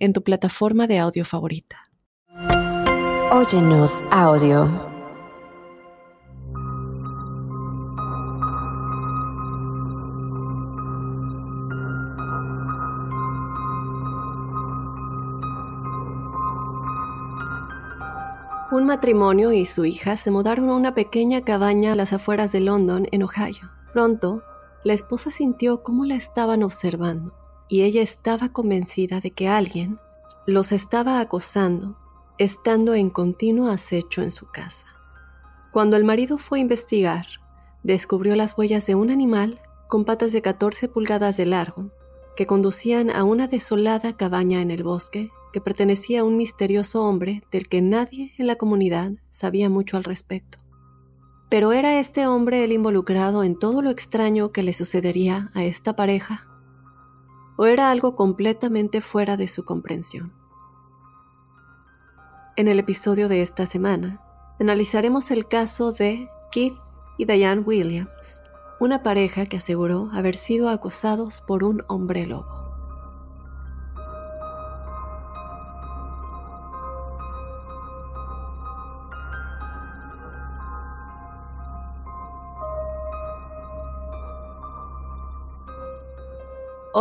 en tu plataforma de audio favorita. Óyenos audio. Un matrimonio y su hija se mudaron a una pequeña cabaña a las afueras de London, en Ohio. Pronto, la esposa sintió cómo la estaban observando y ella estaba convencida de que alguien los estaba acosando, estando en continuo acecho en su casa. Cuando el marido fue a investigar, descubrió las huellas de un animal con patas de 14 pulgadas de largo que conducían a una desolada cabaña en el bosque que pertenecía a un misterioso hombre del que nadie en la comunidad sabía mucho al respecto. Pero ¿era este hombre el involucrado en todo lo extraño que le sucedería a esta pareja? O era algo completamente fuera de su comprensión. En el episodio de esta semana, analizaremos el caso de Keith y Diane Williams, una pareja que aseguró haber sido acosados por un hombre lobo.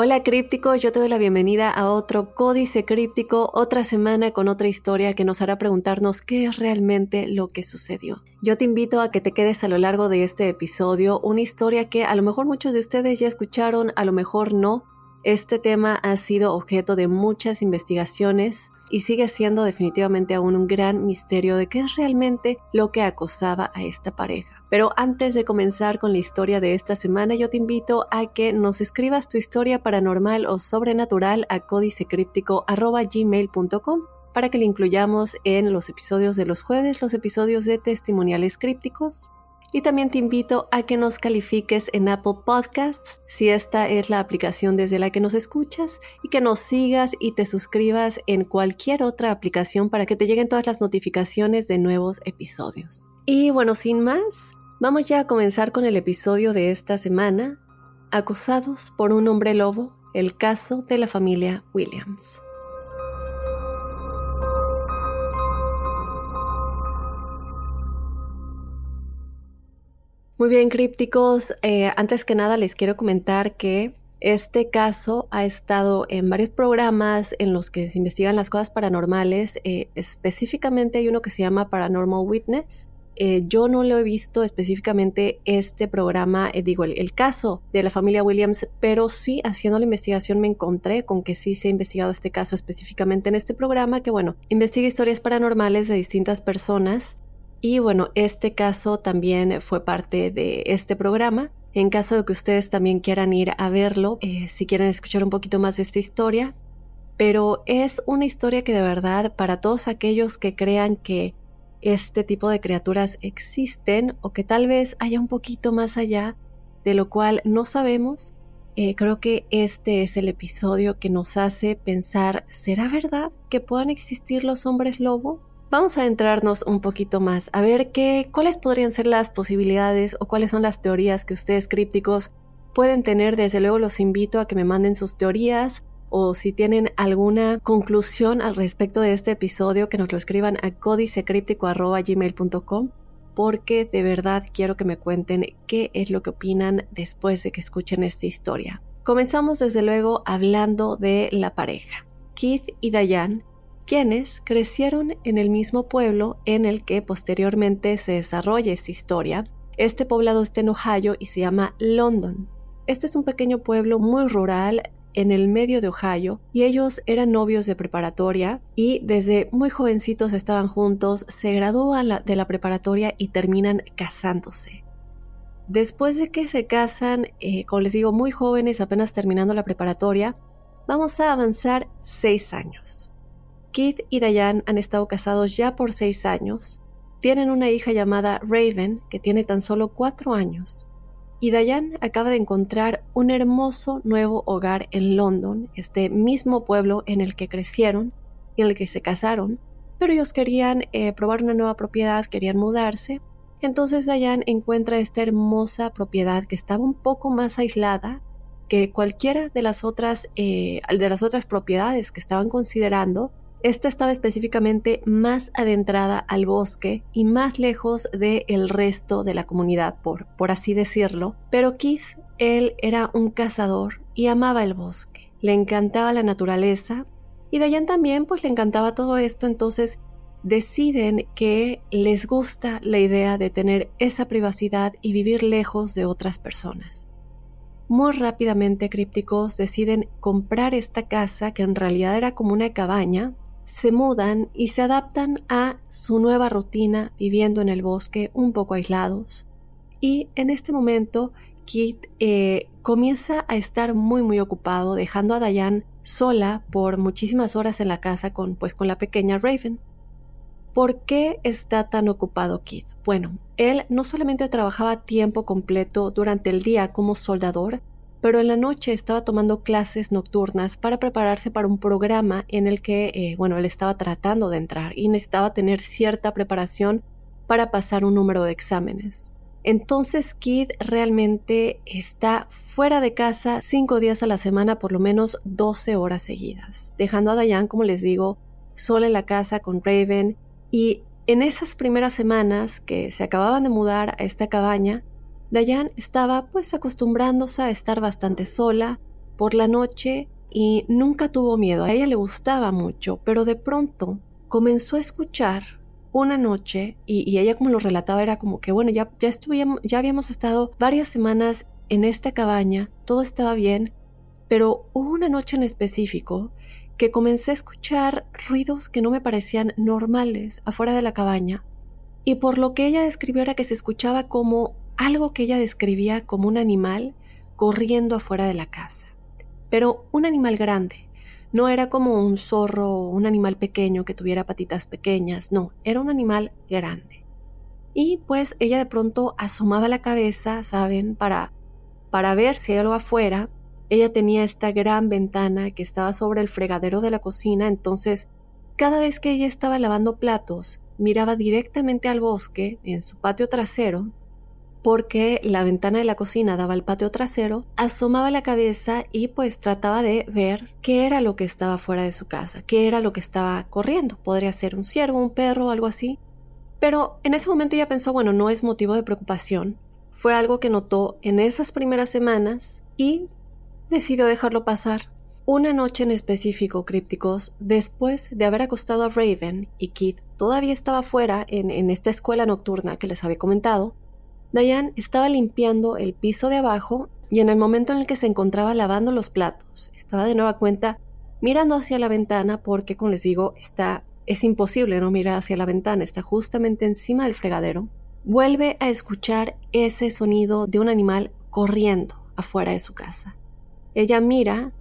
Hola crípticos, yo te doy la bienvenida a otro Códice Críptico, otra semana con otra historia que nos hará preguntarnos qué es realmente lo que sucedió. Yo te invito a que te quedes a lo largo de este episodio, una historia que a lo mejor muchos de ustedes ya escucharon, a lo mejor no. Este tema ha sido objeto de muchas investigaciones y sigue siendo definitivamente aún un gran misterio de qué es realmente lo que acosaba a esta pareja. Pero antes de comenzar con la historia de esta semana, yo te invito a que nos escribas tu historia paranormal o sobrenatural a códicecríptico.gmail.com para que la incluyamos en los episodios de los jueves, los episodios de testimoniales crípticos. Y también te invito a que nos califiques en Apple Podcasts, si esta es la aplicación desde la que nos escuchas, y que nos sigas y te suscribas en cualquier otra aplicación para que te lleguen todas las notificaciones de nuevos episodios. Y bueno, sin más, Vamos ya a comenzar con el episodio de esta semana, Acosados por un hombre lobo, el caso de la familia Williams. Muy bien, crípticos. Eh, antes que nada les quiero comentar que este caso ha estado en varios programas en los que se investigan las cosas paranormales. Eh, específicamente hay uno que se llama Paranormal Witness eh, yo no lo he visto específicamente este programa, eh, digo, el, caso de la familia Williams, pero sí haciendo la investigación me encontré con que sí se ha investigado este caso específicamente en este programa, que bueno, investiga historias paranormales de distintas personas. Y bueno, este caso también fue parte de este programa. En caso de que ustedes también quieran ir a verlo, eh, si quieren escuchar un poquito más de esta historia, pero es una historia que de verdad para todos aquellos que crean que este tipo de criaturas existen o que tal vez haya un poquito más allá de lo cual no sabemos, eh, creo que este es el episodio que nos hace pensar, ¿será verdad que puedan existir los hombres lobo? Vamos a entrarnos un poquito más, a ver qué, cuáles podrían ser las posibilidades o cuáles son las teorías que ustedes crípticos pueden tener. Desde luego los invito a que me manden sus teorías, o si tienen alguna conclusión al respecto de este episodio, que nos lo escriban a códicecríptico.gmail.com porque de verdad quiero que me cuenten qué es lo que opinan después de que escuchen esta historia. Comenzamos desde luego hablando de la pareja, Keith y Diane, quienes crecieron en el mismo pueblo en el que posteriormente se desarrolla esta historia. Este poblado está en Ohio y se llama London. Este es un pequeño pueblo muy rural en el medio de Ohio y ellos eran novios de preparatoria y desde muy jovencitos estaban juntos, se gradúan de la preparatoria y terminan casándose. Después de que se casan, eh, como les digo, muy jóvenes, apenas terminando la preparatoria, vamos a avanzar seis años. Keith y Diane han estado casados ya por seis años. Tienen una hija llamada Raven, que tiene tan solo cuatro años. Y Diane acaba de encontrar un hermoso nuevo hogar en London, este mismo pueblo en el que crecieron y en el que se casaron. Pero ellos querían eh, probar una nueva propiedad, querían mudarse. Entonces Diane encuentra esta hermosa propiedad que estaba un poco más aislada que cualquiera de las otras, eh, de las otras propiedades que estaban considerando esta estaba específicamente más adentrada al bosque y más lejos del resto de la comunidad, por, por así decirlo. Pero Keith, él era un cazador y amaba el bosque. Le encantaba la naturaleza y Dayan también pues le encantaba todo esto, entonces deciden que les gusta la idea de tener esa privacidad y vivir lejos de otras personas. Muy rápidamente crípticos deciden comprar esta casa que en realidad era como una cabaña se mudan y se adaptan a su nueva rutina viviendo en el bosque un poco aislados. Y en este momento Kit eh, comienza a estar muy muy ocupado dejando a Diane sola por muchísimas horas en la casa con pues con la pequeña Raven. ¿Por qué está tan ocupado Kit? Bueno, él no solamente trabajaba tiempo completo durante el día como soldador, pero en la noche estaba tomando clases nocturnas para prepararse para un programa en el que, eh, bueno, él estaba tratando de entrar y necesitaba tener cierta preparación para pasar un número de exámenes. Entonces Kid realmente está fuera de casa cinco días a la semana, por lo menos 12 horas seguidas, dejando a Diane, como les digo, sola en la casa con Raven. Y en esas primeras semanas que se acababan de mudar a esta cabaña, Dayan estaba pues acostumbrándose a estar bastante sola por la noche y nunca tuvo miedo. A ella le gustaba mucho, pero de pronto comenzó a escuchar una noche y, ella como lo relataba era como que bueno, ya, ya, ya habíamos estado varias semanas en esta cabaña, todo estaba bien, pero hubo una noche en específico que comencé a escuchar ruidos que no me parecían normales afuera de la cabaña. Y por lo que ella describió era que se escuchaba como algo que ella describía como un animal corriendo afuera de la casa. Pero un animal grande. No era como un zorro o un animal pequeño que tuviera patitas pequeñas, no, era un animal grande. Y pues ella de pronto asomaba la cabeza, ¿saben? Para, para ver si hay algo afuera. Ella tenía esta gran ventana que estaba sobre el fregadero de la cocina, entonces cada vez que ella estaba lavando platos, miraba directamente al bosque en su patio trasero porque la ventana de la cocina daba al patio trasero, asomaba la cabeza y pues trataba de ver qué era lo que estaba fuera de su casa, qué era lo que estaba corriendo. Podría ser un ciervo, un perro, algo así. Pero en ese momento ella pensó, bueno, no es motivo de preocupación. Fue algo que notó en esas primeras semanas y decidió dejarlo pasar. Una noche en específico, crípticos, después de haber acostado a Raven y Keith todavía estaba fuera en esta escuela nocturna que les había comentado, Diane estaba limpiando el piso de abajo y en el momento en el que se encontraba lavando los platos, estaba de nueva cuenta mirando hacia la ventana porque, como les digo, está, es imposible no mirar hacia la ventana, está justamente encima del fregadero. Vuelve a escuchar ese sonido de un animal corriendo afuera de su casa. Ella mira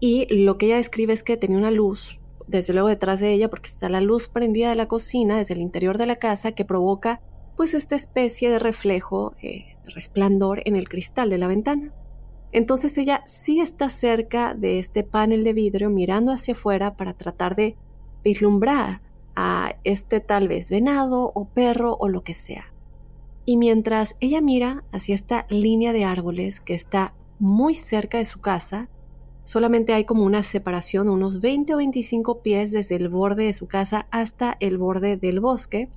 y lo que ella describe es que tenía una luz, desde luego detrás de ella, porque está la luz prendida de la cocina desde el interior de la casa que provoca pues esta especie de reflejo, eh, resplandor en el cristal de la ventana. Entonces ella sí está cerca de este panel de vidrio mirando hacia afuera para tratar de vislumbrar a este tal vez venado o perro o lo que sea. Y mientras ella mira hacia esta línea de árboles que está muy cerca de su casa, solamente hay como una separación, unos 20 o 25 pies desde el borde de su casa hasta el borde del bosque,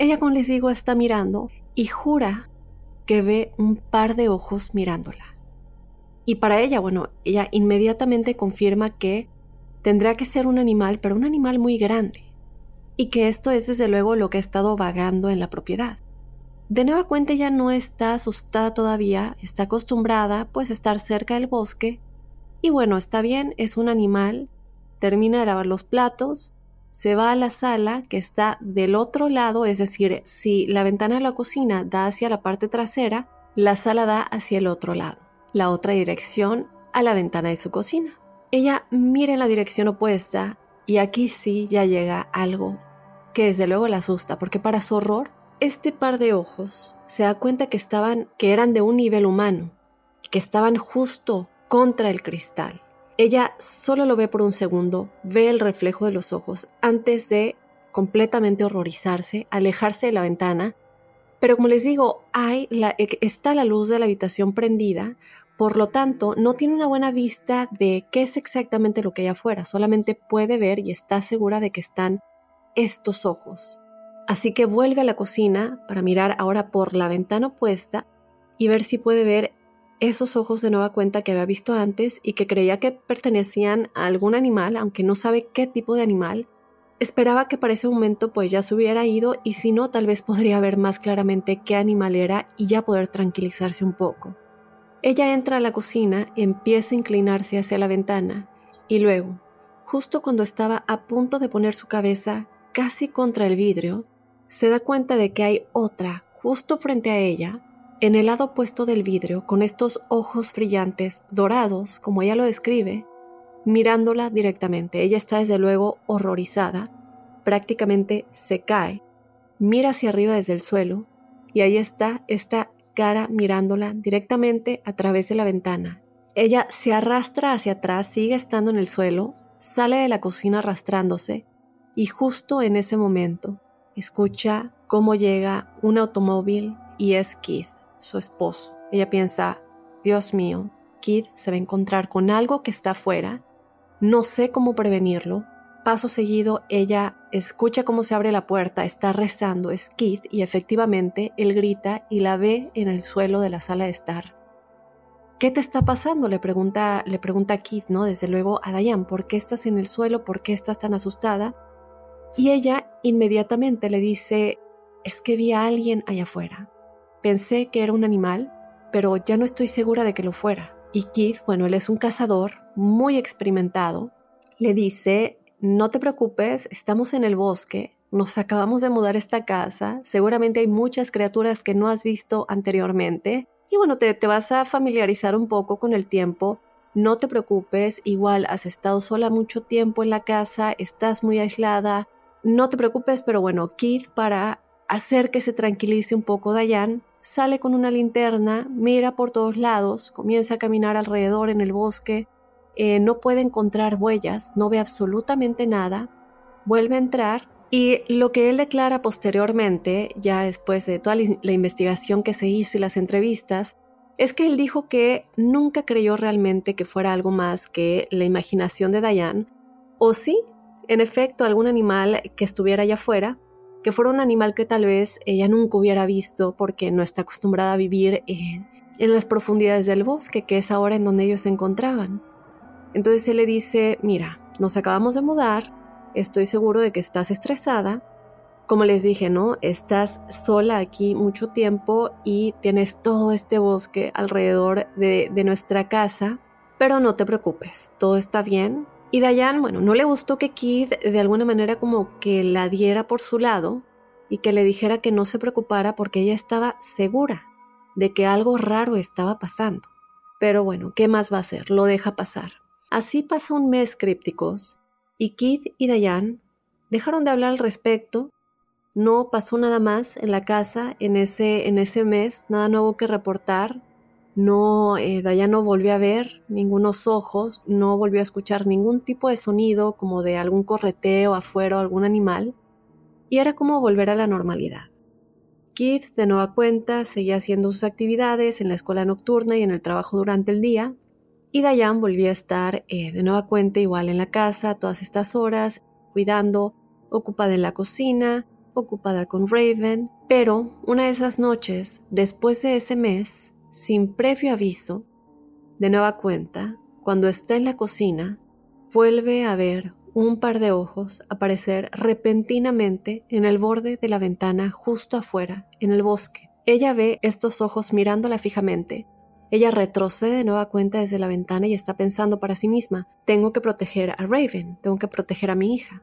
ella, como les digo, está mirando y jura que ve un par de ojos mirándola. Y para ella, bueno, ella inmediatamente confirma que tendrá que ser un animal, pero un animal muy grande. Y que esto es desde luego lo que ha estado vagando en la propiedad. De nueva cuenta ella no está asustada todavía, está acostumbrada pues a estar cerca del bosque. Y bueno, está bien, es un animal, termina de lavar los platos, se va a la sala que está del otro lado, es decir, si la ventana de la cocina da hacia la parte trasera, la sala da hacia el otro lado, la otra dirección a la ventana de su cocina. Ella mira en la dirección opuesta Y aquí sí ya llega algo que desde luego la asusta, porque para su horror, este par de ojos se da cuenta que estaban, que eran de un nivel humano, que estaban justo contra el cristal. Ella solo lo ve por un segundo, ve el reflejo de los ojos antes de completamente horrorizarse, alejarse de la ventana. Pero como les digo, hay la, está la luz de la habitación prendida, por lo tanto, no tiene una buena vista de qué es exactamente lo que hay afuera, solamente puede ver y está segura de que están estos ojos. Así que vuelve a la cocina para mirar ahora por la ventana opuesta y ver si puede ver esos ojos de nueva cuenta que había visto antes y que creía que pertenecían a algún animal, aunque no sabe qué tipo de animal. Esperaba que para ese momento pues ya se hubiera ido y si no tal vez podría ver más claramente qué animal era y ya poder tranquilizarse un poco. Ella entra a la cocina, empieza a inclinarse hacia la ventana y luego, justo cuando estaba a punto de poner su cabeza casi contra el vidrio, se da cuenta de que hay otra justo frente a ella en el lado opuesto del vidrio, con estos ojos brillantes, dorados, como ella lo describe, mirándola directamente. Ella está desde luego horrorizada, prácticamente se cae, mira hacia arriba desde el suelo, y ahí está esta cara mirándola directamente a través de la ventana. Ella se arrastra hacia atrás, sigue estando en el suelo, sale de la cocina arrastrándose, y justo en ese momento escucha cómo llega un automóvil y es Keith su esposo. Ella piensa, Dios mío, Kid se va a encontrar con algo que está afuera, no sé cómo prevenirlo. Paso seguido, ella escucha cómo se abre la puerta, está rezando, es Keith, y efectivamente él grita y la ve en el suelo de la sala de estar. ¿Qué te está pasando? Le pregunta, le pregunta Keith, ¿no? Desde luego a Diane, ¿por qué estás en el suelo? ¿Por qué estás tan asustada? Y ella inmediatamente le dice, es que vi a alguien allá afuera. Pensé que era un animal, pero ya no estoy segura de que lo fuera. Y Keith, bueno, él es un cazador muy experimentado, le dice, no te preocupes, estamos en el bosque, nos acabamos de mudar esta casa, seguramente hay muchas criaturas que no has visto anteriormente, y bueno, te, te vas a familiarizar un poco con el tiempo, no te preocupes, igual has estado sola mucho tiempo en la casa, estás muy aislada, no te preocupes, pero bueno, Keith para hacer que se tranquilice un poco Dayan, sale con una linterna, mira por todos lados, comienza a caminar alrededor en el bosque, eh, no puede encontrar huellas, no ve absolutamente nada, vuelve a entrar y lo que él declara posteriormente, ya después de toda la investigación que se hizo y las entrevistas, es que él dijo que nunca creyó realmente que fuera algo más que la imaginación de Diane, o sí, en efecto, algún animal que estuviera allá afuera, que fuera un animal que tal vez ella nunca hubiera visto porque no está acostumbrada a vivir en, las profundidades del bosque, que es ahora en donde ellos se encontraban. Entonces él le dice, mira, nos acabamos de mudar, estoy seguro de que estás estresada. Como les dije, ¿no? Estás sola aquí mucho tiempo y tienes todo este bosque alrededor de, de nuestra casa, pero no te preocupes, todo está bien, y Dayan, bueno, no le gustó que Kid de alguna manera como que la diera por su lado y que le dijera que no se preocupara porque ella estaba segura de que algo raro estaba pasando. Pero bueno, ¿qué más va a hacer? Lo deja pasar. Así pasa un mes crípticos y Kid y Dayan dejaron de hablar al respecto. No pasó nada más en la casa en ese, en ese mes, nada nuevo que reportar. No, eh, no volvió a ver ningunos ojos, no volvió a escuchar ningún tipo de sonido como de algún correteo afuera o algún animal, y era como volver a la normalidad. Keith, de nueva cuenta, seguía haciendo sus actividades en la escuela nocturna y en el trabajo durante el día, y Diane volvía a estar eh, de nueva cuenta igual en la casa todas estas horas, cuidando, ocupada en la cocina, ocupada con Raven, pero una de esas noches, después de ese mes, sin previo aviso, de nueva cuenta, cuando está en la cocina, vuelve a ver un par de ojos aparecer repentinamente en el borde de la ventana justo afuera, en el bosque. Ella ve estos ojos mirándola fijamente. Ella retrocede de nueva cuenta desde la ventana y está pensando para sí misma, tengo que proteger a Raven, tengo que proteger a mi hija.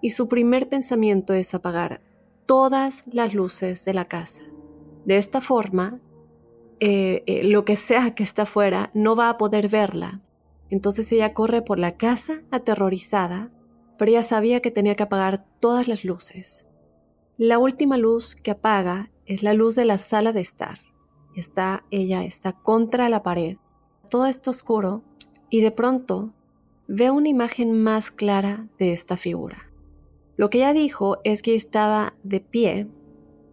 Y su primer pensamiento es apagar todas las luces de la casa. De esta forma, eh, eh, lo que sea que está afuera no va a poder verla. Entonces ella corre por la casa aterrorizada, pero ella sabía que tenía que apagar todas las luces. La última luz que apaga es la luz de la sala de estar. Está ella está contra la pared. Todo está oscuro y de pronto ve una imagen más clara de esta figura. Lo que ella dijo es que estaba de pie,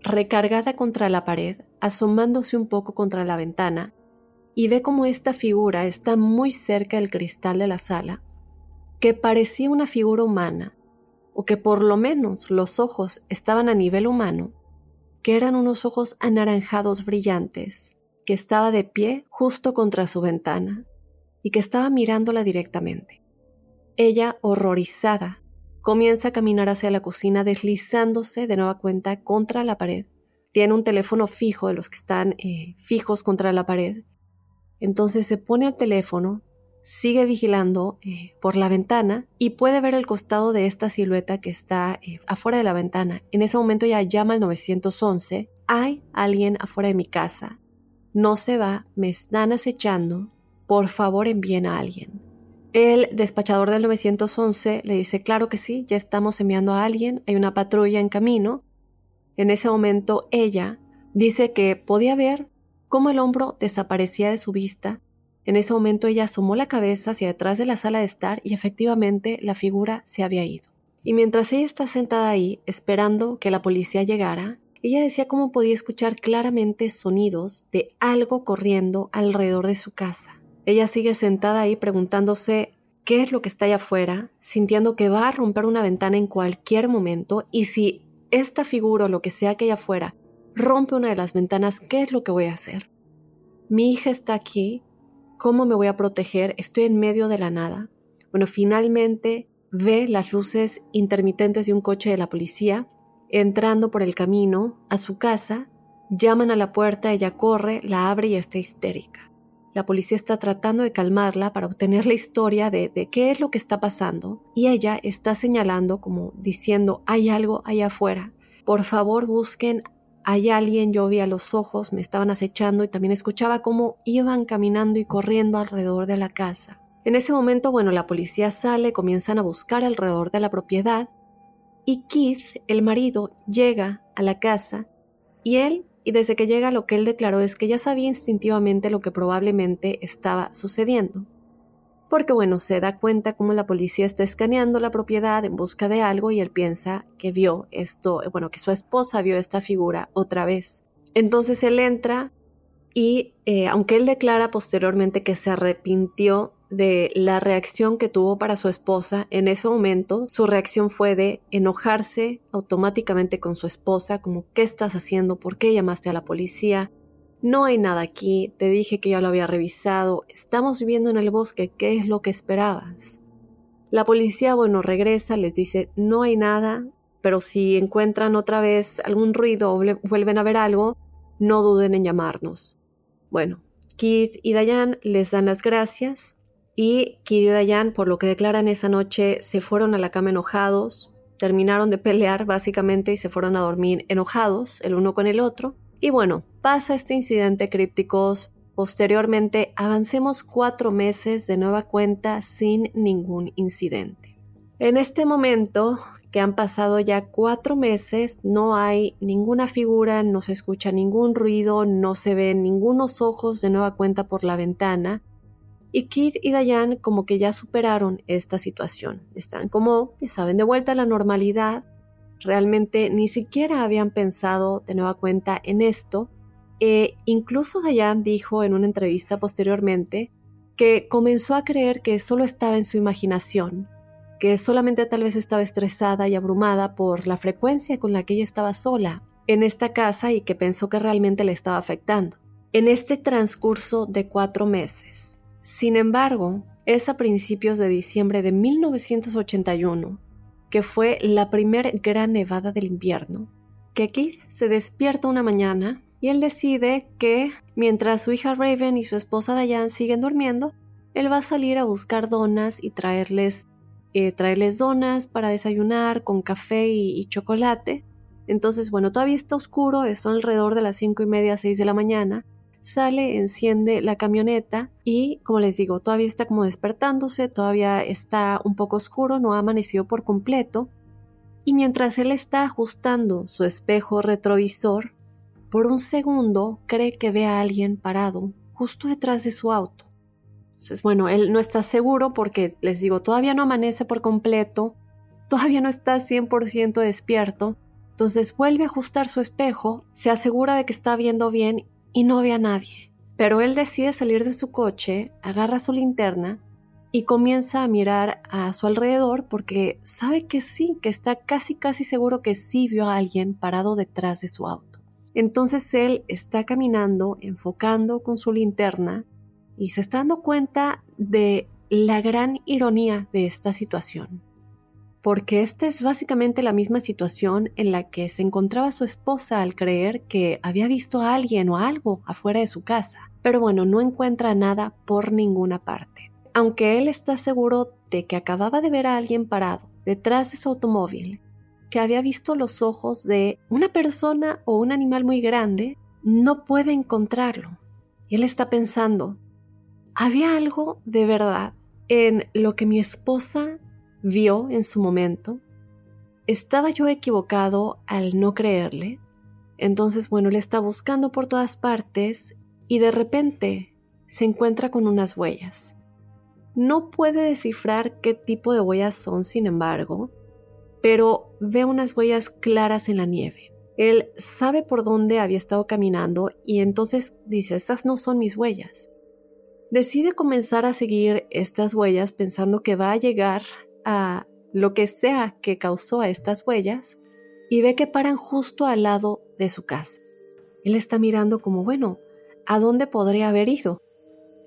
recargada contra la pared, asomándose un poco contra la ventana, y ve como esta figura está muy cerca del cristal de la sala, que parecía una figura humana, o que por lo menos los ojos estaban a nivel humano, que eran unos ojos anaranjados brillantes, que estaba de pie justo contra su ventana y que estaba mirándola directamente. Ella, horrorizada, comienza a caminar hacia la cocina deslizándose de nueva cuenta contra la pared. Tiene un teléfono fijo de los que están eh, fijos contra la pared. Entonces se pone al teléfono, sigue vigilando eh, por la ventana y puede ver el costado de esta silueta que está eh, afuera de la ventana. En ese momento ya llama al 911. Hay alguien afuera de mi casa. No se va, me están acechando. Por favor envíen a alguien. El despachador del 911 le dice, claro que sí, ya estamos enviando a alguien, hay una patrulla en camino. En ese momento ella dice que podía ver cómo el hombro desaparecía de su vista. En ese momento ella asomó la cabeza hacia detrás de la sala de estar y efectivamente la figura se había ido. Y mientras ella está sentada ahí, esperando que la policía llegara, ella decía cómo podía escuchar claramente sonidos de algo corriendo alrededor de su casa. Ella sigue sentada ahí preguntándose qué es lo que está allá afuera, sintiendo que va a romper una ventana en cualquier momento y si esta figura o lo que sea que haya afuera rompe una de las ventanas, ¿qué es lo que voy a hacer? Mi hija está aquí, ¿cómo me voy a proteger? Estoy en medio de la nada. Bueno, finalmente ve las luces intermitentes de un coche de la policía entrando por el camino a su casa, llaman a la puerta, ella corre, la abre y está histérica. La policía está tratando de calmarla para obtener la historia de, qué es lo que está pasando y ella está señalando como diciendo hay algo allá afuera. Por favor busquen, hay alguien, yo vi a los ojos, me estaban acechando y también escuchaba cómo iban caminando y corriendo alrededor de la casa. En ese momento, bueno, la policía sale, comienzan a buscar alrededor de la propiedad y Keith, el marido, llega a la casa y él y desde que llega lo que él declaró es que ya sabía instintivamente lo que probablemente estaba sucediendo. Porque bueno, se da cuenta como la policía está escaneando la propiedad en busca de algo y él piensa que vio esto, bueno, que su esposa vio esta figura otra vez. Entonces él entra y eh, aunque él declara posteriormente que se arrepintió de la reacción que tuvo para su esposa en ese momento, su reacción fue de enojarse automáticamente con su esposa, como ¿qué estás haciendo? ¿Por qué llamaste a la policía? No hay nada aquí, te dije que ya lo había revisado, estamos viviendo en el bosque, ¿qué es lo que esperabas? La policía, bueno, regresa, les dice, no hay nada, pero si encuentran otra vez algún ruido o vuelven a ver algo, no duden en llamarnos. Bueno, Keith y Diane les dan las gracias, y Kid y Dayan, por lo que declaran esa noche, se fueron a la cama enojados, terminaron de pelear básicamente y se fueron a dormir enojados el uno con el otro. Y bueno, pasa este incidente crípticos. Posteriormente avancemos cuatro meses de nueva cuenta sin ningún incidente. En este momento, que han pasado ya cuatro meses, no hay ninguna figura, no se escucha ningún ruido, no se ven ningunos ojos de nueva cuenta por la ventana y Kid y Dayan como que ya superaron esta situación. Están como, ya saben, de vuelta a la normalidad. Realmente ni siquiera habían pensado de nueva cuenta en esto. E incluso Dayan dijo en una entrevista posteriormente que comenzó a creer que solo estaba en su imaginación, que solamente tal vez estaba estresada y abrumada por la frecuencia con la que ella estaba sola en esta casa y que pensó que realmente le estaba afectando. En este transcurso de cuatro meses, sin embargo, es a principios de diciembre de 1981, que fue la primera gran nevada del invierno, que Keith se despierta una mañana y él decide que, mientras su hija Raven y su esposa Diane siguen durmiendo, él va a salir a buscar donas y traerles, eh, traerles donas para desayunar con café y, chocolate. Entonces, bueno, todavía está oscuro, son alrededor de las cinco y media, seis de la mañana, sale, enciende la camioneta y, como les digo, todavía está como despertándose, todavía está un poco oscuro, no ha amanecido por completo. Y mientras él está ajustando su espejo retrovisor, por un segundo cree que ve a alguien parado justo detrás de su auto. Entonces, bueno, él no está seguro porque, les digo, todavía no amanece por completo, todavía no está 100% despierto. Entonces vuelve a ajustar su espejo, se asegura de que está viendo bien y no ve a nadie. Pero él decide salir de su coche, agarra su linterna y comienza a mirar a su alrededor porque sabe que sí, que está casi casi seguro que sí vio a alguien parado detrás de su auto. Entonces él está caminando, enfocando con su linterna y se está dando cuenta de la gran ironía de esta situación. Porque esta es básicamente la misma situación en la que se encontraba su esposa al creer que había visto a alguien o algo afuera de su casa. Pero bueno, no encuentra nada por ninguna parte. Aunque él está seguro de que acababa de ver a alguien parado detrás de su automóvil que había visto los ojos de una persona o un animal muy grande, no puede encontrarlo. Él está pensando, ¿había algo de verdad en lo que mi esposa vio en su momento? ¿Estaba yo equivocado al no creerle? Entonces, bueno, él está buscando por todas partes y de repente se encuentra con unas huellas. No puede descifrar qué tipo de huellas son, sin embargo, pero ve unas huellas claras en la nieve. Él sabe por dónde había estado caminando y entonces dice, estas no son mis huellas. Decide comenzar a seguir estas huellas pensando que va a llegar a lo que sea que causó a estas huellas y ve que paran justo al lado de su casa. Él está mirando como, bueno, ¿a dónde podría haber ido?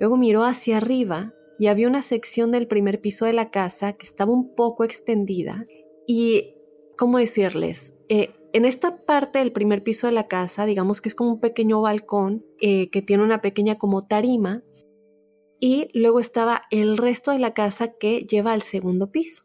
Luego miró hacia arriba y había una sección del primer piso de la casa que estaba un poco extendida y, ¿cómo decirles? Eh, en esta parte del primer piso de la casa, digamos que es como un pequeño balcón eh, que tiene una pequeña como tarima y luego estaba el resto de la casa que lleva al segundo piso.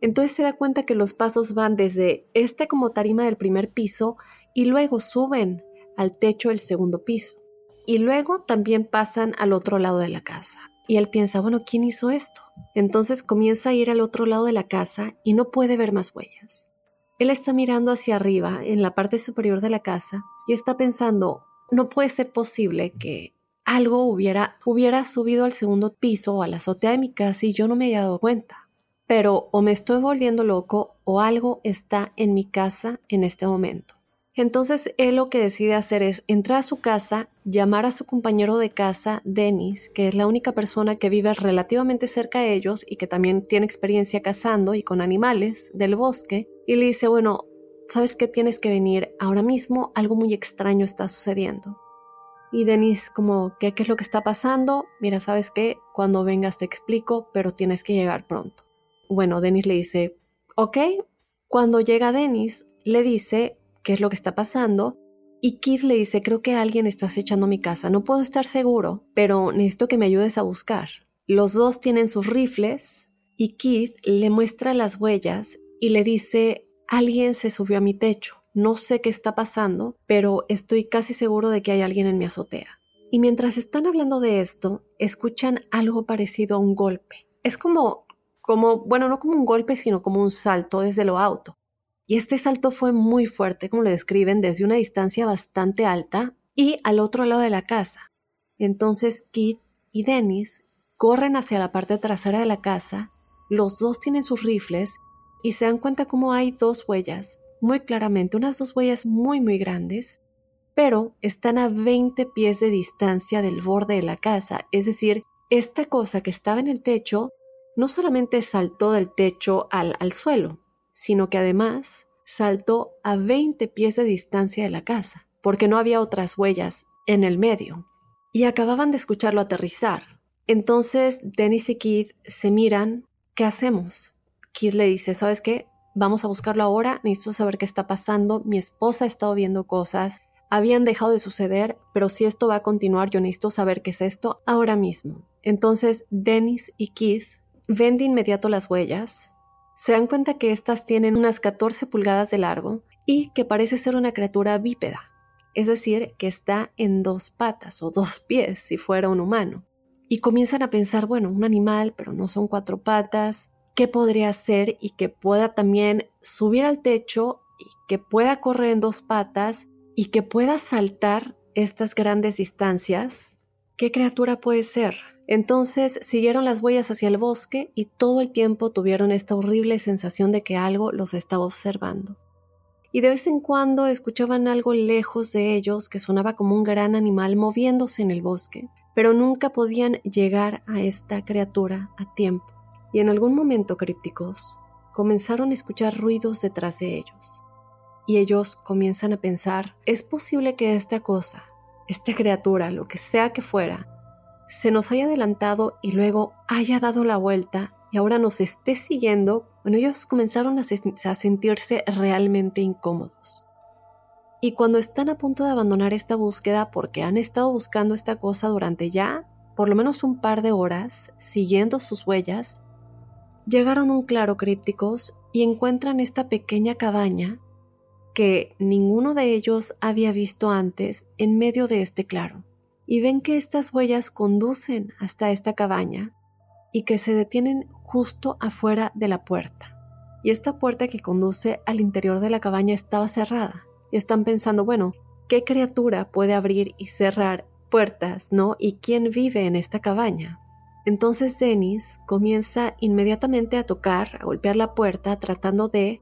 Entonces se da cuenta que los pasos van desde este como tarima del primer piso y luego suben al techo del segundo piso. Y luego también pasan al otro lado de la casa. Y él piensa, bueno, ¿quién hizo esto? Entonces comienza a ir al otro lado de la casa y no puede ver más huellas. Él está mirando hacia arriba, en la parte superior de la casa, y está pensando, no puede ser posible que algo hubiera, hubiera subido al segundo piso o a la azotea de mi casa y yo no me haya dado cuenta. Pero o me estoy volviendo loco o algo está en mi casa en este momento. Entonces él lo que decide hacer es entrar a su casa, llamar a su compañero de casa, Dennis, que es la única persona que vive relativamente cerca de ellos y que también tiene experiencia cazando y con animales del bosque, y le dice, bueno, ¿sabes qué tienes que venir? Ahora mismo algo muy extraño está sucediendo. Y Dennis como, ¿qué, qué es lo que está pasando? Mira, ¿sabes qué? Cuando vengas te explico, pero tienes que llegar pronto. Bueno, Dennis le dice, ok. Cuando llega Dennis, le dice, qué es lo que está pasando. Y Keith le dice, creo que alguien está acechando mi casa, no puedo estar seguro, pero necesito que me ayudes a buscar. Los dos tienen sus rifles y Keith le muestra las huellas y le dice, alguien se subió a mi techo, no sé qué está pasando, pero estoy casi seguro de que hay alguien en mi azotea. Y mientras están hablando de esto, escuchan algo parecido a un golpe. Es como, como, bueno, no como un golpe, sino como un salto desde lo alto. Y este salto fue muy fuerte, como lo describen, desde una distancia bastante alta y al otro lado de la casa. Entonces Kit y Dennis corren hacia la parte trasera de la casa, los dos tienen sus rifles y se dan cuenta como hay dos huellas, muy claramente, unas dos huellas muy muy grandes, pero están a 20 pies de distancia del borde de la casa, es decir, esta cosa que estaba en el techo no solamente saltó del techo al, al suelo, sino que además saltó a 20 pies de distancia de la casa, porque no había otras huellas en el medio, y acababan de escucharlo aterrizar. Entonces Dennis y Keith se miran, ¿qué hacemos? Keith le dice, ¿sabes qué? Vamos a buscarlo ahora, necesito saber qué está pasando, mi esposa ha estado viendo cosas, habían dejado de suceder, pero si esto va a continuar, yo necesito saber qué es esto ahora mismo. Entonces Dennis y Keith ven de inmediato las huellas, se dan cuenta que éstas tienen unas 14 pulgadas de largo y que parece ser una criatura bípeda. es decir, que está en dos patas o dos pies si fuera un humano. Y comienzan a pensar, bueno, un animal, pero no son cuatro patas, ¿qué podría ser y que pueda también subir al techo y que pueda correr en dos patas y que pueda saltar estas grandes distancias? ¿Qué criatura puede ser? Entonces siguieron las huellas hacia el bosque y todo el tiempo tuvieron esta horrible sensación de que algo los estaba observando. Y de vez en cuando escuchaban algo lejos de ellos que sonaba como un gran animal moviéndose en el bosque, pero nunca podían llegar a esta criatura a tiempo. Y en algún momento crípticos comenzaron a escuchar ruidos detrás de ellos. Y ellos comienzan a pensar, es posible que esta cosa, esta criatura, lo que sea que fuera, se nos haya adelantado y luego haya dado la vuelta y ahora nos esté siguiendo, bueno, ellos comenzaron a, sentirse realmente incómodos. Y cuando están a punto de abandonar esta búsqueda porque han estado buscando esta cosa durante ya por lo menos un par de horas, siguiendo sus huellas, llegaron a un claro crípticos y encuentran esta pequeña cabaña que ninguno de ellos había visto antes en medio de este claro y ven que estas huellas conducen hasta esta cabaña y que se detienen justo afuera de la puerta. Y esta puerta que conduce al interior de la cabaña estaba cerrada. Y están pensando, bueno, ¿qué criatura puede abrir y cerrar puertas, no? ¿Y quién vive en esta cabaña? Entonces Dennis comienza inmediatamente a tocar, a golpear la puerta, tratando de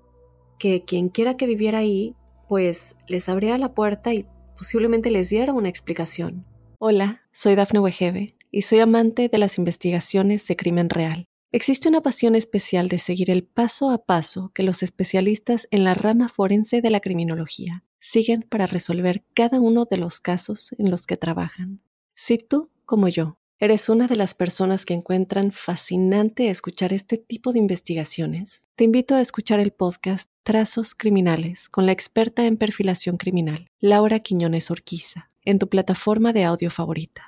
que quien quiera que viviera ahí, pues les abriera la puerta y posiblemente les diera una explicación. Hola, soy Dafne Wegebe y soy amante de las investigaciones de crimen real. Existe una pasión especial de seguir el paso a paso que los especialistas en la rama forense de la criminología siguen para resolver cada uno de los casos en los que trabajan. Si tú, como yo, eres una de las personas que encuentran fascinante escuchar este tipo de investigaciones, te invito a escuchar el podcast Trazos Criminales con la experta en perfilación criminal, Laura Quiñones Orquiza en tu plataforma de audio favorita.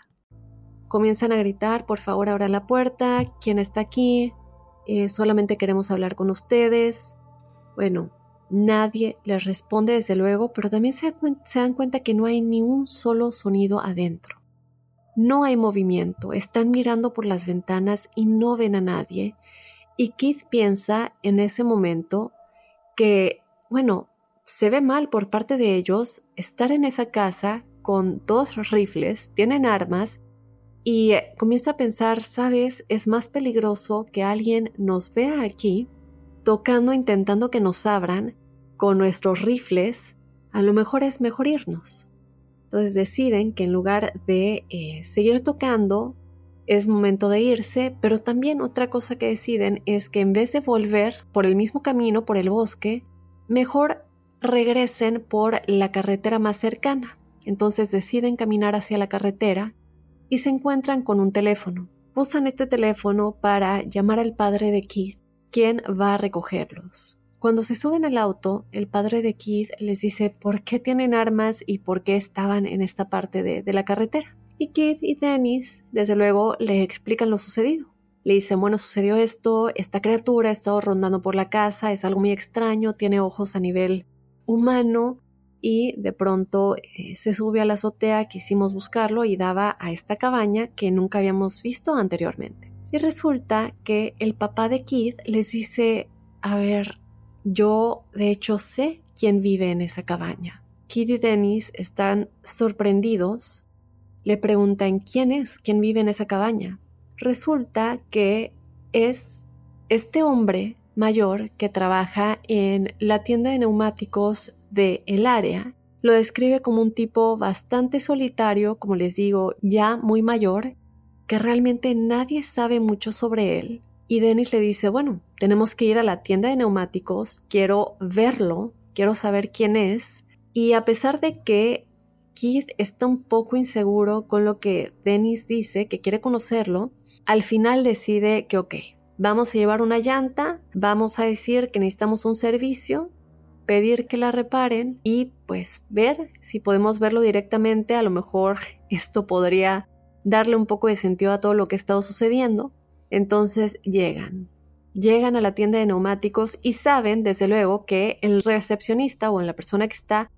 Comienzan a gritar, por favor abran la puerta, ¿quién está aquí? Eh, solamente queremos hablar con ustedes. Bueno, nadie les responde desde luego, pero también se dan cuenta que no hay ni un solo sonido adentro. No hay movimiento, están mirando por las ventanas y no ven a nadie. Y Keith piensa en ese momento que, bueno, se ve mal por parte de ellos estar en esa casa con dos rifles, tienen armas y eh, comienza a pensar, sabes, es más peligroso que alguien nos vea aquí tocando, intentando que nos abran con nuestros rifles, a lo mejor es mejor irnos. Entonces deciden que en lugar de eh, seguir tocando, es momento de irse, pero también otra cosa que deciden es que en vez de volver por el mismo camino, por el bosque, mejor regresen por la carretera más cercana. Entonces deciden caminar hacia la carretera y se encuentran con un teléfono. Usan este teléfono para llamar al padre de Keith, quien va a recogerlos. Cuando se suben al auto, el padre de Keith les dice por qué tienen armas y por qué estaban en esta parte de, la carretera. Y Keith y Dennis, desde luego, le explican lo sucedido. Le dicen, bueno, sucedió esto, esta criatura ha estado rondando por la casa, es algo muy extraño, tiene ojos a nivel humano y de pronto eh, se sube a la azotea, quisimos buscarlo y daba a esta cabaña que nunca habíamos visto anteriormente. Y resulta que el papá de Keith les dice, a ver, yo de hecho sé quién vive en esa cabaña. Keith y Dennis están sorprendidos, le preguntan quién es, quién vive en esa cabaña. Resulta que es este hombre mayor que trabaja en la tienda de neumáticos de el área lo describe como un tipo bastante solitario, como les digo, ya muy mayor, que realmente nadie sabe mucho sobre él. Y Dennis le dice, bueno, tenemos que ir a la tienda de neumáticos, quiero verlo, quiero saber quién es. Y a pesar de que Keith está un poco inseguro con lo que Dennis dice, que quiere conocerlo, al final decide que, ok, vamos a llevar una llanta, vamos a decir que necesitamos un servicio pedir que la reparen y pues ver si podemos verlo directamente. A lo mejor esto podría darle un poco de sentido a todo lo que ha estado sucediendo. Entonces llegan. Llegan a la tienda de neumáticos y saben, desde luego, que el recepcionista o la persona que está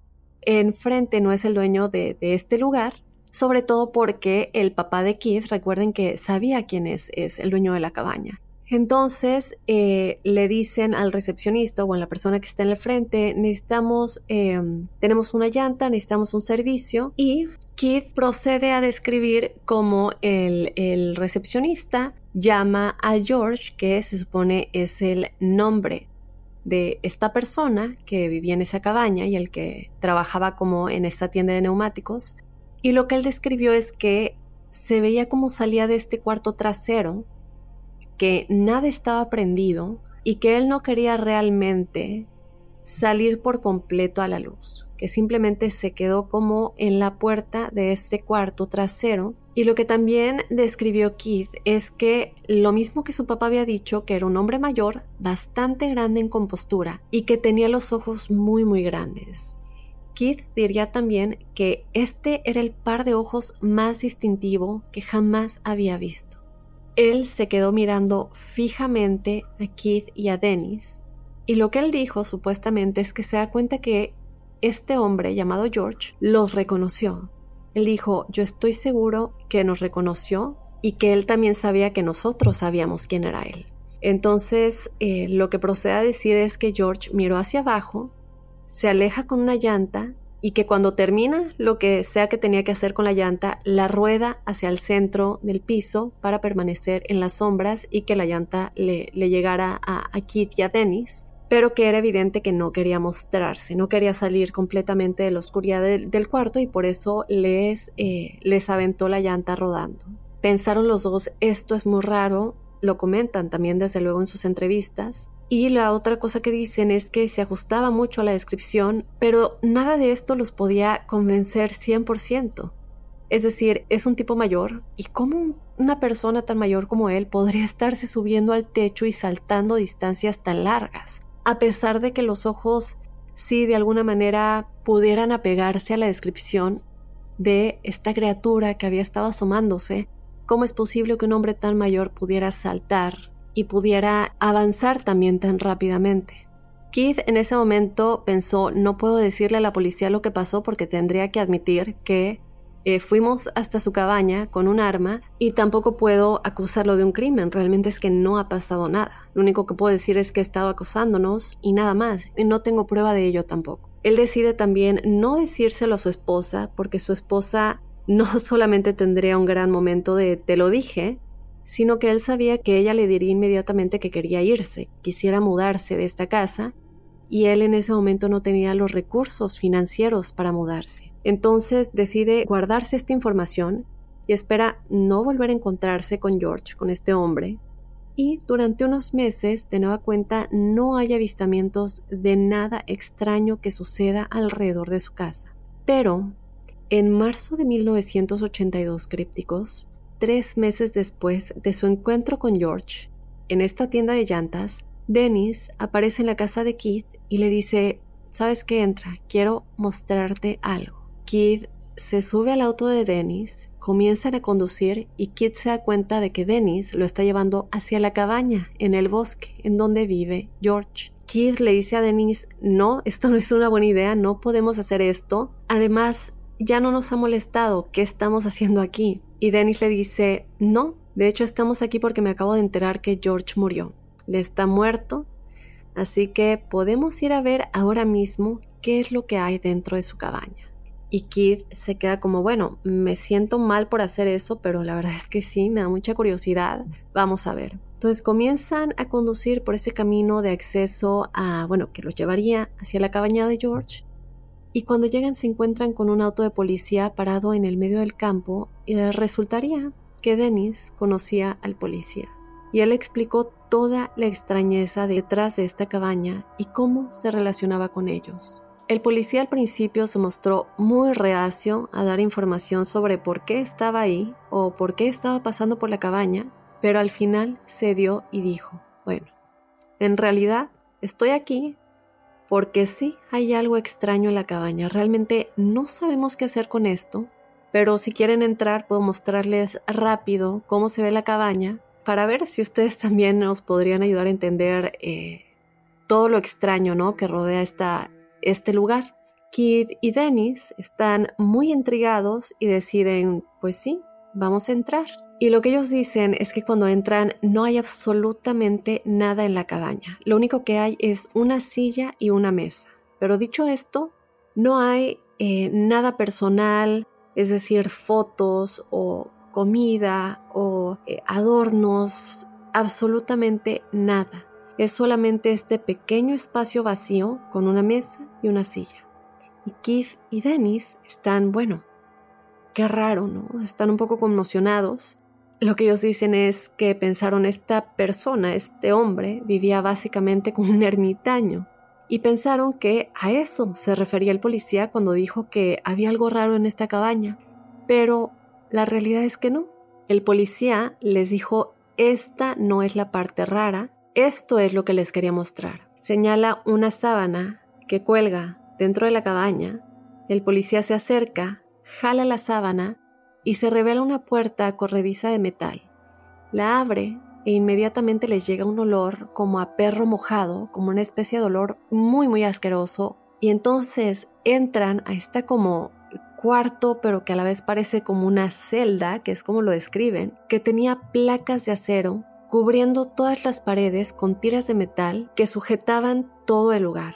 enfrente no es el dueño de, este lugar, sobre todo porque el papá de Keith, recuerden que sabía quién es, el dueño de la cabaña. Entonces eh, le dicen al recepcionista o a la persona que está en el frente, necesitamos, em, tenemos una llanta, necesitamos un servicio y Keith procede a describir cómo el, el recepcionista llama a George, que se supone es el nombre de esta persona que vivía en esa cabaña y el que trabajaba como en esta tienda de neumáticos. Y lo que él describió es que se veía como salía de este cuarto trasero, que nada estaba prendido y que él no quería realmente salir por completo a la luz, que simplemente se quedó como en la puerta de este cuarto trasero y lo que también describió Keith es que lo mismo que su papá había dicho, que era un hombre mayor, bastante grande en compostura y que tenía los ojos muy muy grandes. Keith diría también que este era el par de ojos más distintivo que jamás había visto. Él se quedó mirando fijamente a Keith y a Dennis, y lo que él dijo supuestamente es que se da cuenta que este hombre llamado George los reconoció él dijo, yo estoy seguro que nos reconoció y que él también sabía que nosotros sabíamos quién era él. Entonces, eh, lo que procede a decir es que George miró hacia abajo, se aleja con una llanta y que cuando termina lo que sea que tenía que hacer con la llanta, la rueda hacia el centro del piso para permanecer en las sombras y que la llanta le, llegara a, a y a Dennis pero que era evidente que no quería mostrarse, no quería salir completamente de la oscuridad del, cuarto y por eso les, eh, les aventó la llanta rodando. Pensaron los dos, esto es muy raro, lo comentan también desde luego en sus entrevistas. Y la otra cosa que dicen es que se ajustaba mucho a la descripción, pero nada de esto los podía convencer 100%. Es decir, es un tipo mayor y cómo una persona tan mayor como él podría estarse subiendo al techo y saltando distancias tan largas a pesar de que los ojos sí de alguna manera pudieran apegarse a la descripción de esta criatura que había estado asomándose, ¿cómo es posible que un hombre tan mayor pudiera saltar y pudiera avanzar también tan rápidamente? Keith en ese momento pensó, no puedo decirle a la policía lo que pasó porque tendría que admitir que eh, fuimos hasta su cabaña con un arma y tampoco puedo acusarlo de un crimen, realmente es que no ha pasado nada. Lo único que puedo decir es que ha estado acosándonos y nada más, y no tengo prueba de ello tampoco. Él decide también no decírselo a su esposa porque su esposa no solamente tendría un gran momento de te lo dije, sino que él sabía que ella le diría inmediatamente que quería irse, quisiera mudarse de esta casa, y él en ese momento no tenía los recursos financieros para mudarse. Entonces decide guardarse esta información y espera no volver a encontrarse con George, con este hombre. Y durante unos meses, de nueva cuenta, no hay avistamientos de nada extraño que suceda alrededor de su casa. Pero, en marzo de 1982, crípticos, tres meses después de su encuentro con George, en esta tienda de llantas, Dennis aparece en la casa de Keith y le dice, ¿sabes qué entra? Quiero mostrarte algo. Kid se sube al auto de Dennis, comienzan a conducir y Kid se da cuenta de que Dennis lo está llevando hacia la cabaña en el bosque en donde vive George. Kid le dice a Dennis, no, esto no es una buena idea, no podemos hacer esto. Además, ya no nos ha molestado, ¿qué estamos haciendo aquí? Y Dennis le dice, no, de hecho estamos aquí porque me acabo de enterar que George murió. Le está muerto, así que podemos ir a ver ahora mismo qué es lo que hay dentro de su cabaña. Y Kid se queda como, bueno, me siento mal por hacer eso, pero la verdad es que sí, me da mucha curiosidad. Vamos a ver. Entonces comienzan a conducir por ese camino de acceso a, bueno, que los llevaría hacia la cabaña de George. Y cuando llegan se encuentran con un auto de policía parado en el medio del campo y resultaría que Dennis conocía al policía. Y él explicó toda la extrañeza detrás de esta cabaña y cómo se relacionaba con ellos. El policía al principio se mostró muy reacio a dar información sobre por qué estaba ahí o por qué estaba pasando por la cabaña, pero al final cedió y dijo, bueno, en realidad estoy aquí porque sí hay algo extraño en la cabaña. Realmente no sabemos qué hacer con esto, pero si quieren entrar puedo mostrarles rápido cómo se ve la cabaña para ver si ustedes también nos podrían ayudar a entender eh, todo lo extraño ¿no? que rodea esta, este lugar. Kid y Dennis están muy intrigados y deciden, pues sí, vamos a entrar. Y lo que ellos dicen es que cuando entran no hay absolutamente nada en la cabaña. Lo único que hay es una silla y una mesa. Pero dicho esto, no hay eh, nada personal, es decir, fotos o comida o eh, adornos, absolutamente nada. Es solamente este pequeño espacio vacío con una mesa y una silla. Y Keith y Dennis están, bueno, qué raro, ¿no? Están un poco conmocionados. Lo que ellos dicen es que pensaron esta persona, este hombre, vivía básicamente como un ermitaño. Y pensaron que a eso se refería el policía cuando dijo que había algo raro en esta cabaña. Pero la realidad es que no. El policía les dijo, esta no es la parte rara, esto es lo que les quería mostrar. Señala una sábana que cuelga dentro de la cabaña. El policía se acerca, jala la sábana y se revela una puerta corrediza de metal. La abre e inmediatamente les llega un olor como a perro mojado, como una especie de olor muy muy asqueroso. Y entonces entran a esta como cuarto, pero que a la vez parece como una celda, que es como lo describen, que tenía placas de acero cubriendo todas las paredes con tiras de metal que sujetaban todo el lugar.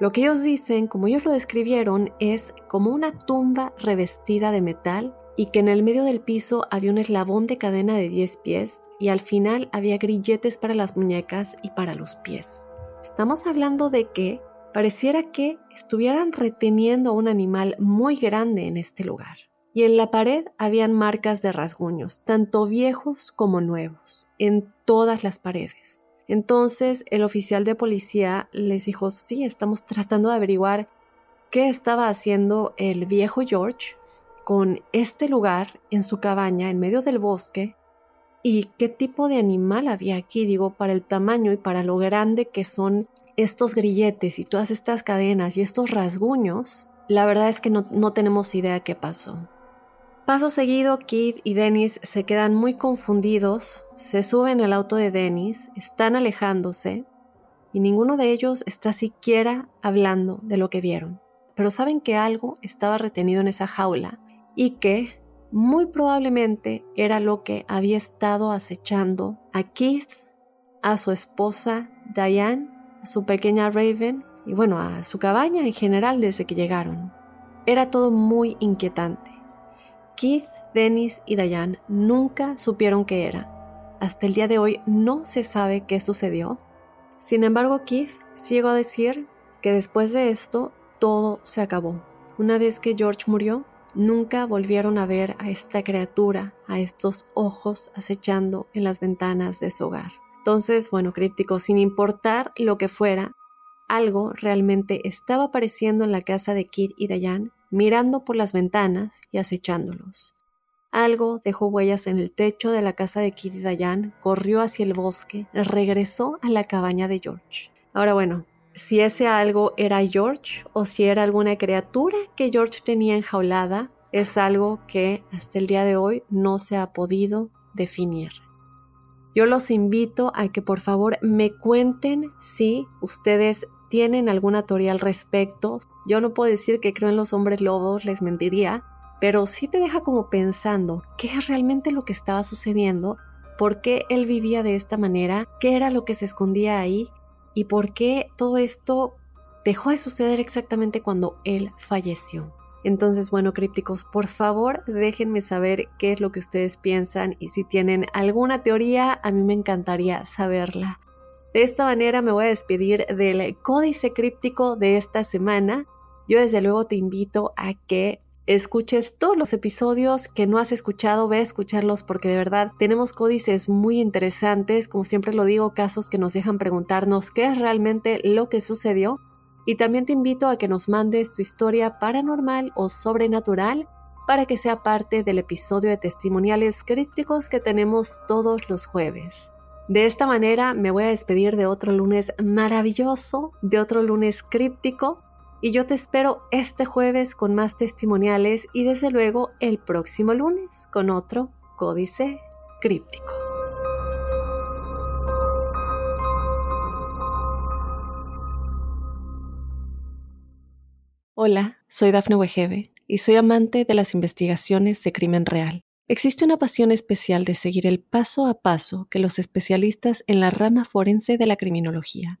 Lo que ellos dicen, como ellos lo describieron, es como una tumba revestida de metal y que en el medio del piso había un eslabón de cadena de 10 pies y al final había grilletes para las muñecas y para los pies. Estamos hablando de que Pareciera que estuvieran reteniendo a un animal muy grande en este lugar. Y en la pared habían marcas de rasguños, tanto viejos como nuevos, en todas las paredes. Entonces el oficial de policía les dijo, sí, estamos tratando de averiguar qué estaba haciendo el viejo George con este lugar en su cabaña en medio del bosque y qué tipo de animal había aquí, digo, para el tamaño y para lo grande que son estos grilletes y todas estas cadenas y estos rasguños, la verdad es que no, tenemos idea qué pasó. Paso seguido, Kid y Dennis se quedan muy confundidos, se suben al auto de Dennis, están alejándose y ninguno de ellos está siquiera hablando de lo que vieron. Pero saben que algo estaba retenido en esa jaula y que muy probablemente era lo que había estado acechando a Keith, a su esposa Diane a su pequeña Raven y bueno, a su cabaña en general desde que llegaron. Era todo muy inquietante. Keith, Dennis y Diane nunca supieron qué era. Hasta el día de hoy no se sabe qué sucedió. Sin embargo, Keith llegó a decir que después de esto todo se acabó. Una vez que George murió, nunca volvieron a ver a esta criatura, a estos ojos acechando en las ventanas de su hogar. Entonces, bueno, críptico, sin importar lo que fuera, algo realmente estaba apareciendo en la casa de Kid y Diane, mirando por las ventanas y acechándolos. Algo dejó huellas en el techo de la casa de Kid y Diane, corrió hacia el bosque, regresó a la cabaña de George. Ahora bueno, si ese algo era George o si era alguna criatura que George tenía enjaulada, es algo que hasta el día de hoy no se ha podido definir. Yo los invito a que por favor me cuenten si ustedes tienen alguna teoría al respecto. Yo no puedo decir que creo en los hombres lobos, les mentiría, pero sí te deja como pensando qué es realmente lo que estaba sucediendo, por qué él vivía de esta manera, qué era lo que se escondía ahí y por qué todo esto dejó de suceder exactamente cuando él falleció. Entonces, bueno, crípticos, por favor déjenme saber qué es lo que ustedes piensan y si tienen alguna teoría, a mí me encantaría saberla. De esta manera me voy a despedir del códice críptico de esta semana. Yo desde luego te invito a que escuches todos los episodios que no has escuchado, ve a escucharlos porque de verdad tenemos códices muy interesantes, como siempre lo digo, casos que nos dejan preguntarnos qué es realmente lo que sucedió y también te invito a que nos mandes tu historia paranormal o sobrenatural para que sea parte del episodio de testimoniales crípticos que tenemos todos los jueves. De esta manera me voy a despedir de otro lunes maravilloso, de otro lunes críptico, y yo te espero este jueves con más testimoniales y desde luego el próximo lunes con otro códice críptico. Hola, soy Dafne Wegebe y soy amante de las investigaciones de crimen real. Existe una pasión especial de seguir el paso a paso que los especialistas en la rama forense de la criminología